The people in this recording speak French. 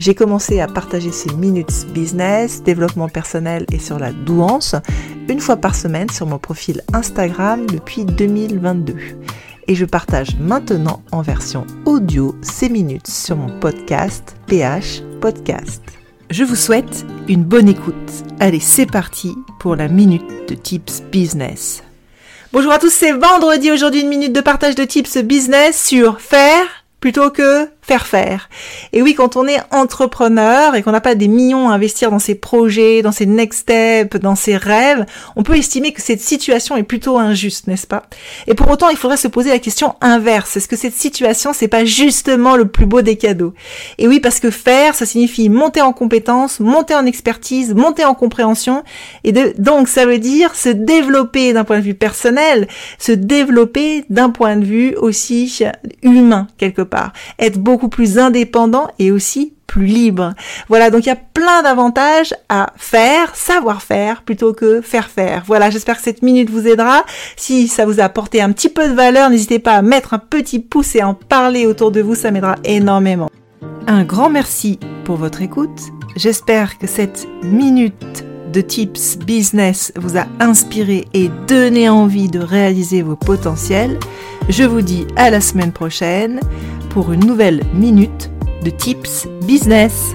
J'ai commencé à partager ces minutes business, développement personnel et sur la douance une fois par semaine sur mon profil Instagram depuis 2022. Et je partage maintenant en version audio ces minutes sur mon podcast PH Podcast. Je vous souhaite une bonne écoute. Allez, c'est parti pour la minute de Tips Business. Bonjour à tous, c'est vendredi aujourd'hui une minute de partage de tips business sur faire plutôt que faire. Et oui, quand on est entrepreneur et qu'on n'a pas des millions à investir dans ses projets, dans ses next steps, dans ses rêves, on peut estimer que cette situation est plutôt injuste, n'est-ce pas? Et pour autant, il faudrait se poser la question inverse. Est-ce que cette situation, c'est pas justement le plus beau des cadeaux? Et oui, parce que faire, ça signifie monter en compétences, monter en expertise, monter en compréhension. Et donc, ça veut dire se développer d'un point de vue personnel, se développer d'un point de vue aussi humain, quelque part. Être beaucoup plus indépendant et aussi plus libre. Voilà, donc il y a plein d'avantages à faire, savoir faire plutôt que faire faire. Voilà, j'espère que cette minute vous aidera. Si ça vous a apporté un petit peu de valeur, n'hésitez pas à mettre un petit pouce et en parler autour de vous, ça m'aidera énormément. Un grand merci pour votre écoute. J'espère que cette minute de tips business vous a inspiré et donné envie de réaliser vos potentiels. Je vous dis à la semaine prochaine pour une nouvelle minute de tips business.